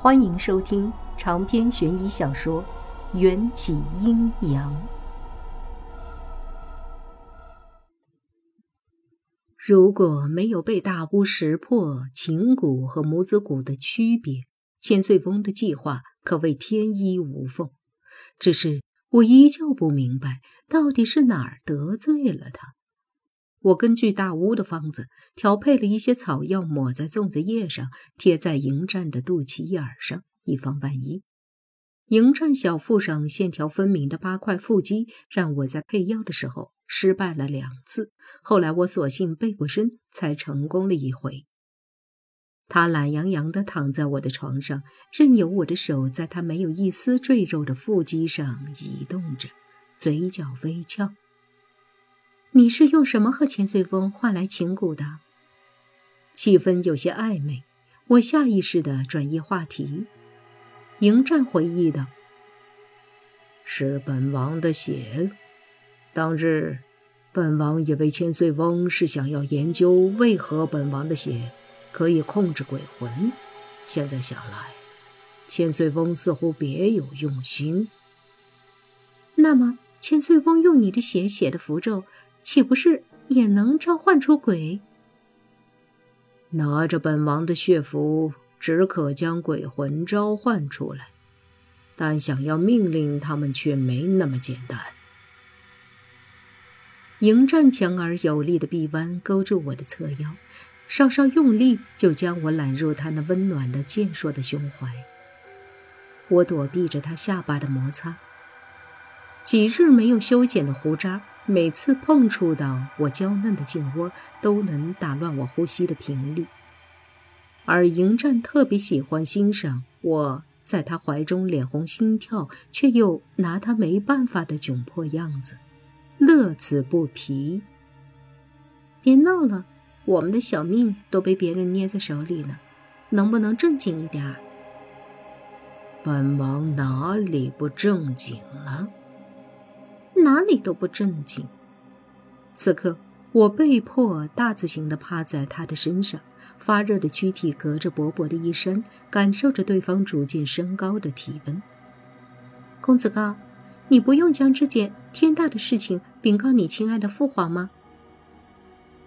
欢迎收听长篇悬疑小说《缘起阴阳》。如果没有被大巫识破情蛊和母子蛊的区别，千岁峰的计划可谓天衣无缝。只是我依旧不明白，到底是哪儿得罪了他。我根据大巫的方子调配了一些草药，抹在粽子叶上，贴在迎战的肚脐眼上，以防万一。迎战小腹上线条分明的八块腹肌，让我在配药的时候失败了两次。后来我索性背过身，才成功了一回。他懒洋洋地躺在我的床上，任由我的手在他没有一丝赘肉的腹肌上移动着，嘴角微翘。你是用什么和千岁峰换来情蛊的？气氛有些暧昧，我下意识的转移话题。迎战回忆道：“是本王的血。当日，本王以为千岁翁是想要研究为何本王的血可以控制鬼魂。现在想来，千岁翁似乎别有用心。那么，千岁翁用你的血写的符咒？”岂不是也能召唤出鬼？拿着本王的血符，只可将鬼魂召唤出来，但想要命令他们却没那么简单。迎战强而有力的臂弯勾住我的侧腰，稍稍用力就将我揽入他那温暖的健硕的胸怀。我躲避着他下巴的摩擦，几日没有修剪的胡渣。每次碰触到我娇嫩的颈窝，都能打乱我呼吸的频率。而迎战特别喜欢欣赏我在他怀中脸红心跳，却又拿他没办法的窘迫样子，乐此不疲。别闹了，我们的小命都被别人捏在手里呢，能不能正经一点？本王哪里不正经了？哪里都不正经。此刻，我被迫大字形的趴在他的身上，发热的躯体隔着薄薄的衣衫，感受着对方逐渐升高的体温。公子高，你不用将这件天大的事情禀告你亲爱的父皇吗？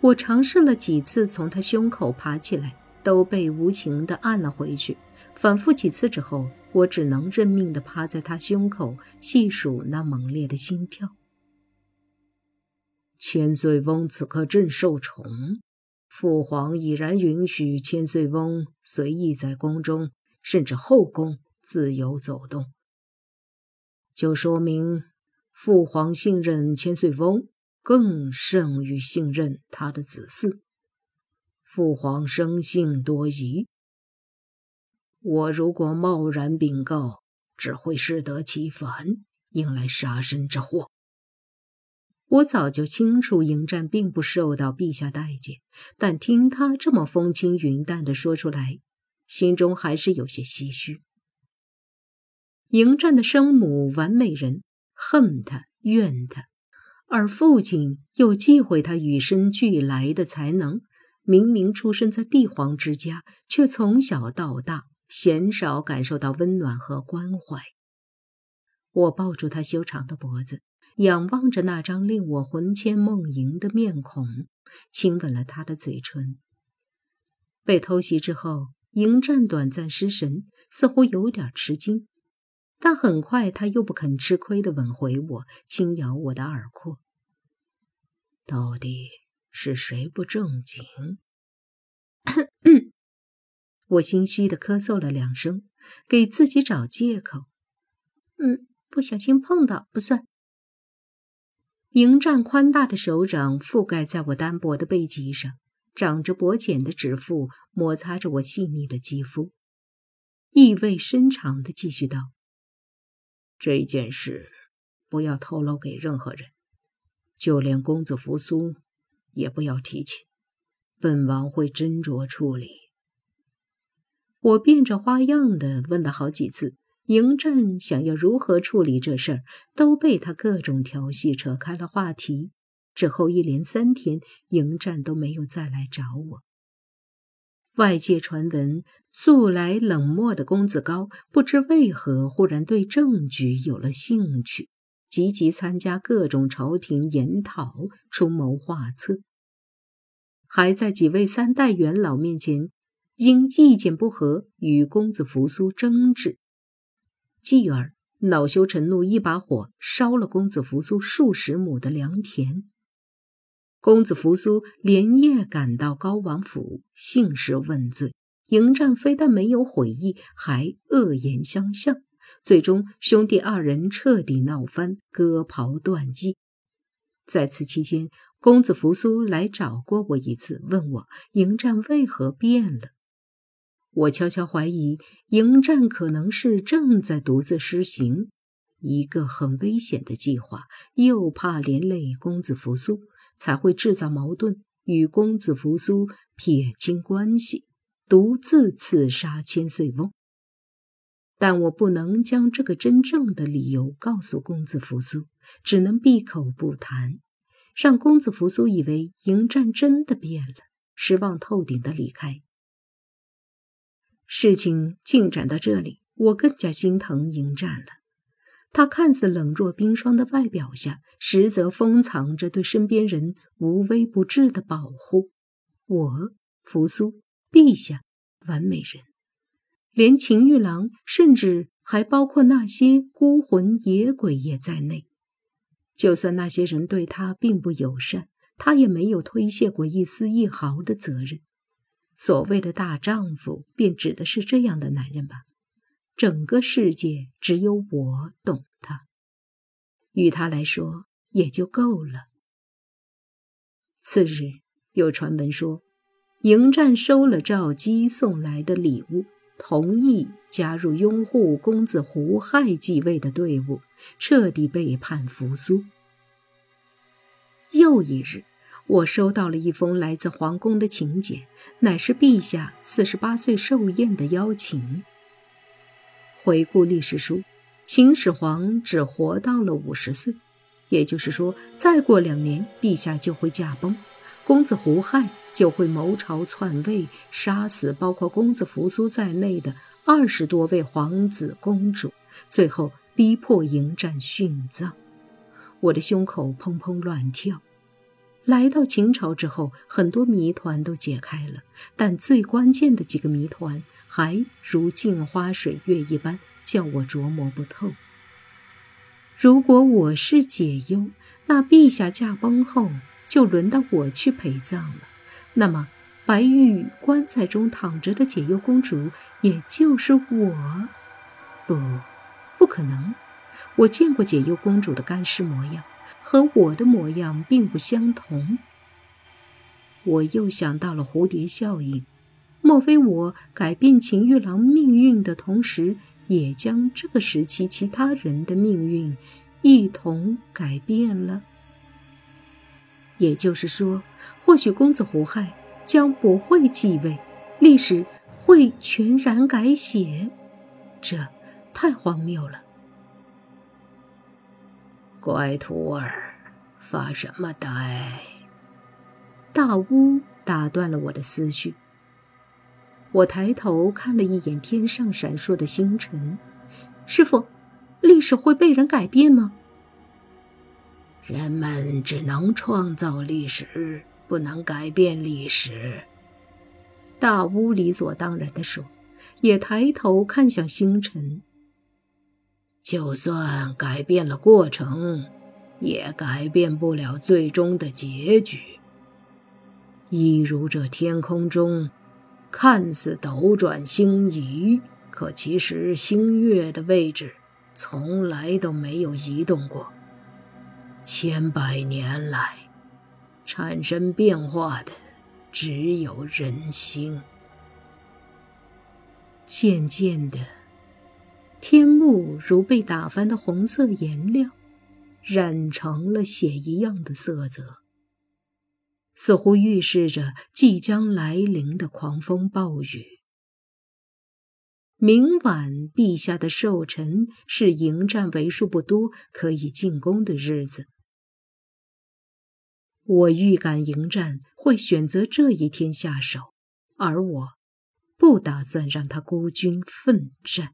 我尝试了几次从他胸口爬起来，都被无情的按了回去。反复几次之后。我只能认命的趴在他胸口，细数那猛烈的心跳。千岁翁此刻正受宠，父皇已然允许千岁翁随意在宫中，甚至后宫自由走动，就说明父皇信任千岁翁，更胜于信任他的子嗣。父皇生性多疑。我如果贸然禀告，只会适得其反，引来杀身之祸。我早就清楚，迎战并不受到陛下待见，但听他这么风轻云淡的说出来，心中还是有些唏嘘。迎战的生母完美人恨他怨他，而父亲又忌讳他与生俱来的才能。明明出生在帝皇之家，却从小到大。鲜少感受到温暖和关怀。我抱住他修长的脖子，仰望着那张令我魂牵梦萦的面孔，亲吻了他的嘴唇。被偷袭之后，迎战短暂失神，似乎有点吃惊，但很快他又不肯吃亏的吻回我，轻咬我的耳廓。到底是谁不正经？我心虚的咳嗽了两声，给自己找借口。嗯，不小心碰到不算。迎战宽大的手掌覆盖在我单薄的背脊上，长着薄茧的指腹摩擦着我细腻的肌肤，意味深长的继续道：“这件事不要透露给任何人，就连公子扶苏也不要提起，本王会斟酌处理。”我变着花样的问了好几次，迎战想要如何处理这事儿，都被他各种调戏扯开了话题。之后一连三天，迎战都没有再来找我。外界传闻素来冷漠的公子高，不知为何忽然对政局有了兴趣，积极参加各种朝廷研讨，出谋划策，还在几位三代元老面前因意见不合与公子扶苏争执，继而恼羞成怒，一把火烧了公子扶苏数十亩的良田。公子扶苏连夜赶到高王府，兴师问罪。迎战非但没有悔意，还恶言相向，最终兄弟二人彻底闹翻，割袍断义。在此期间，公子扶苏来找过我一次，问我迎战为何变了。我悄悄怀疑，迎战可能是正在独自施行一个很危险的计划，又怕连累公子扶苏，才会制造矛盾，与公子扶苏撇清关系。独自刺杀千岁翁，但我不能将这个真正的理由告诉公子扶苏，只能闭口不谈，让公子扶苏以为迎战真的变了，失望透顶的离开。事情进展到这里，我更加心疼迎战了。他看似冷若冰霜的外表下，实则封藏着对身边人无微不至的保护。我，扶苏。陛下，完美人，连秦玉郎，甚至还包括那些孤魂野鬼也在内。就算那些人对他并不友善，他也没有推卸过一丝一毫的责任。所谓的大丈夫，便指的是这样的男人吧？整个世界只有我懂他，与他来说也就够了。次日，有传闻说。迎战收了赵姬送来的礼物，同意加入拥护公子胡亥继位的队伍，彻底背叛扶苏。又一日，我收到了一封来自皇宫的请柬，乃是陛下四十八岁寿宴的邀请。回顾历史书，秦始皇只活到了五十岁，也就是说，再过两年，陛下就会驾崩。公子胡亥。就会谋朝篡位，杀死包括公子扶苏在内的二十多位皇子公主，最后逼迫迎战殉葬。我的胸口砰砰乱跳。来到秦朝之后，很多谜团都解开了，但最关键的几个谜团还如镜花水月一般，叫我琢磨不透。如果我是解忧，那陛下驾崩后就轮到我去陪葬了。那么，白玉棺材中躺着的解忧公主，也就是我？不，不可能！我见过解忧公主的干尸模样，和我的模样并不相同。我又想到了蝴蝶效应，莫非我改变秦玉郎命运的同时，也将这个时期其他人的命运一同改变了？也就是说，或许公子胡亥将不会继位，历史会全然改写，这太荒谬了。乖徒儿，发什么呆？大巫打断了我的思绪。我抬头看了一眼天上闪烁的星辰，师傅，历史会被人改变吗？人们只能创造历史，不能改变历史。大巫理所当然地说，也抬头看向星辰。就算改变了过程，也改变不了最终的结局。一如这天空中，看似斗转星移，可其实星月的位置从来都没有移动过。千百年来，产生变化的只有人心。渐渐的，天幕如被打翻的红色颜料，染成了血一样的色泽，似乎预示着即将来临的狂风暴雨。明晚，陛下的寿辰是迎战为数不多可以进宫的日子。我预感迎战会选择这一天下手，而我不打算让他孤军奋战。